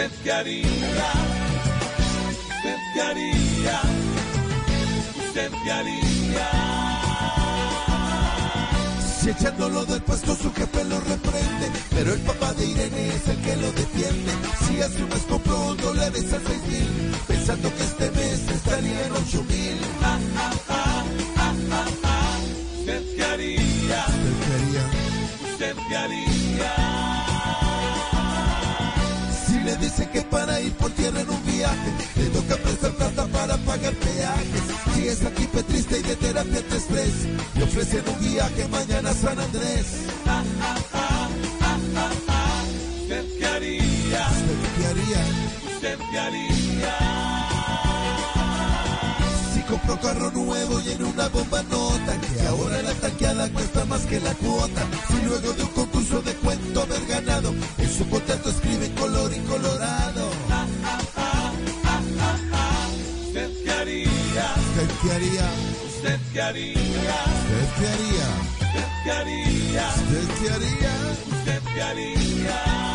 ¿Usted qué haría? ¿Usted qué haría? ¿Usted qué haría? Si echándolo del puesto su jefe lo reprende, pero el papá de Irene es el que lo defiende. Si hace un mes compró dólares a seis mil, pensando que este mes estaría en ocho mil. ¿Usted qué haría? ¿Usted qué haría? ¿Usted qué haría? Dicen que para ir por tierra en un viaje, le toca prestar plata para pagar peajes. Si es aquí triste y de terapia de estrés, le ofrecen un viaje mañana a San Andrés. ¿Usted qué haría? ¿Usted qué haría? ¿Usted qué haría? Si compró carro nuevo y en una bomba nota que ahora la tanqueada cuesta más que la cuota. Si luego de un concurso de cuento haber ganado, en su contrato escribe haría? ¿Usted qué haría? ¿Usted qué haría? ¿Usted qué haría? ¿Usted qué haría? ¿Usted qué haría? ¿Usted qué haría?